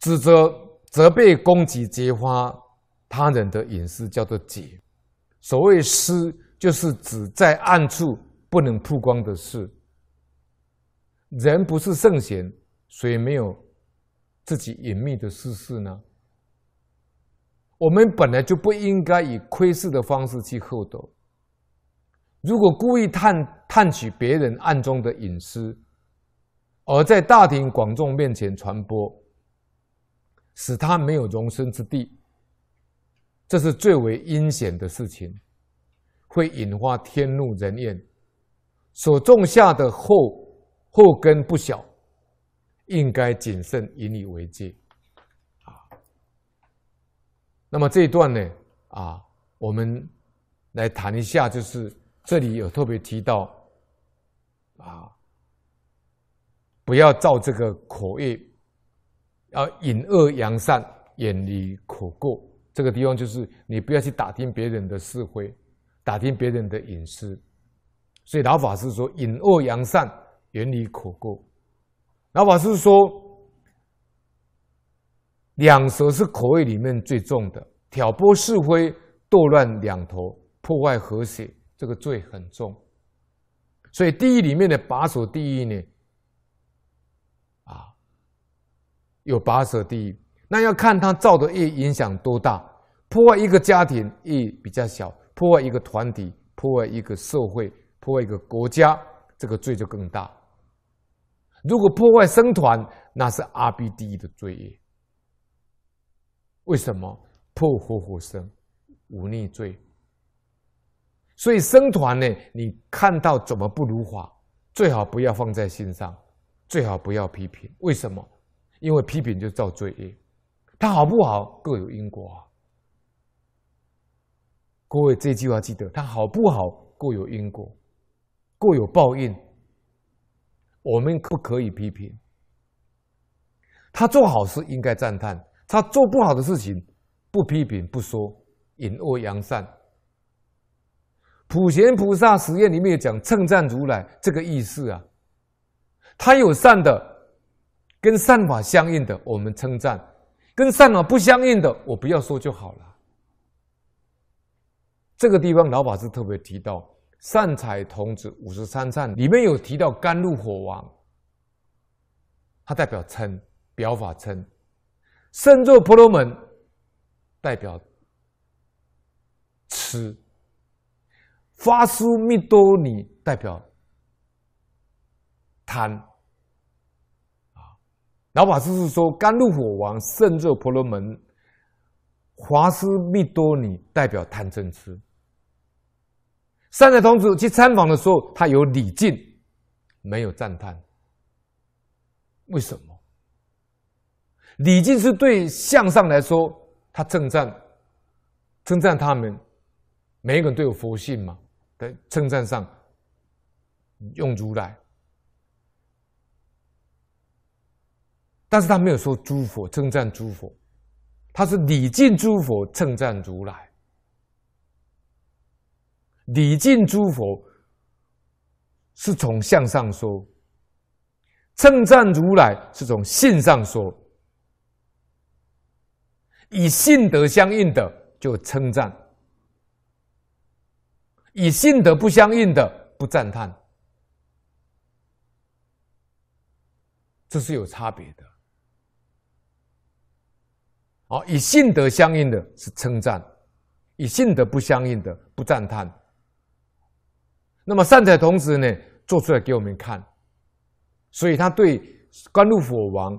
指责、责备、攻击、揭发他人的隐私，叫做揭。所谓私，就是指在暗处不能曝光的事。人不是圣贤，谁没有自己隐秘的私事呢？我们本来就不应该以窥视的方式去获得。如果故意探探取别人暗中的隐私，而在大庭广众面前传播，使他没有容身之地，这是最为阴险的事情，会引发天怒人怨。所种下的后。后根不小，应该谨慎引以为戒啊。那么这一段呢，啊，我们来谈一下，就是这里有特别提到啊，不要造这个口业，要隐恶扬善，远离口过。这个地方就是你不要去打听别人的是非，打听别人的隐私。所以老法师说，隐恶扬善。远离口过，老法师说，两舌是口业里面最重的，挑拨是非、斗乱两头、破坏和谐，这个罪很重。所以地狱里面的把守地狱呢，啊，有拔舌地狱，那要看他造的业影响多大，破坏一个家庭业比较小，破坏一个团体、破坏一个社会、破坏一个国家，这个罪就更大。如果破坏僧团，那是阿鼻地狱的罪业。为什么？破活活僧，忤逆罪。所以僧团呢，你看到怎么不如法，最好不要放在心上，最好不要批评。为什么？因为批评就造罪业。他好不好，各有因果啊。各位这句话记得，他好不好，各有因果，各有报应。我们不可以批评他做好事，应该赞叹；他做不好的事情，不批评不说，引恶扬善。普贤菩萨实验里面讲称赞如来这个意思啊，他有善的，跟善法相应的，我们称赞；跟善法不相应的，我不要说就好了。这个地方老法师特别提到。善财童子五十三善里面有提到甘露火王，它代表称，表法称；胜作婆罗门代表吃。发苏密多尼代表贪。老法师是说甘露火王、胜热婆罗门、华苏密多尼代表贪嗔痴。善财童子去参访的时候，他有礼敬，没有赞叹。为什么？礼敬是对向上来说，他称赞，称赞他们，每一个人都有佛性嘛，在称赞上用如来，但是他没有说诸佛，称赞诸佛，他是礼敬诸佛，称赞如来。礼敬诸佛是从相上说，称赞如来是从性上说，以性德相应的就称赞，以性德不相应的不赞叹，这是有差别的。好，以信德相应的是称赞，以信德不相应的不赞叹。那么善财童子呢，做出来给我们看，所以他对甘露佛王、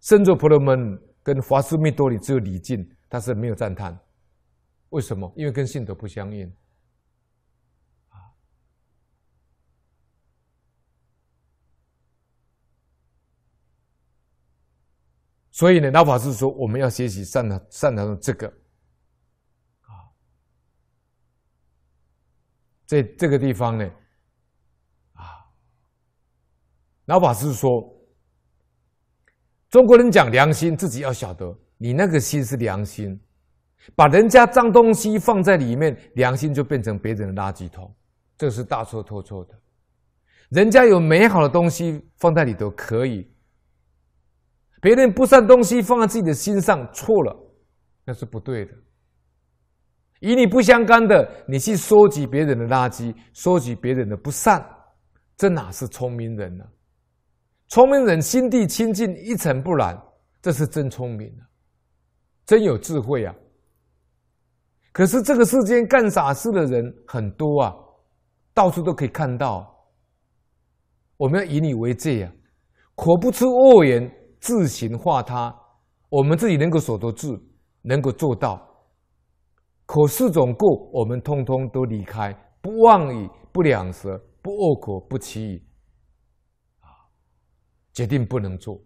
胜作婆罗门跟华斯密多里只有礼敬，他是没有赞叹。为什么？因为跟信德不相应。所以呢，老法师说，我们要学习善的善的这个。啊在这个地方呢，啊，老法师说，中国人讲良心，自己要晓得，你那个心是良心，把人家脏东西放在里面，良心就变成别人的垃圾桶，这是大错特错的。人家有美好的东西放在里头可以，别人不善东西放在自己的心上，错了，那是不对的。与你不相干的，你去收集别人的垃圾，收集别人的不善，这哪是聪明人呢？聪明人心地清净，一尘不染，这是真聪明啊，真有智慧啊。可是这个世间干傻事的人很多啊，到处都可以看到。我们要以你为戒啊，口不出恶言，自行化他。我们自己能够守得住，能够做到。可四种过，我们通通都离开，不妄语，不两舌，不恶口，不欺语，啊，决定不能做。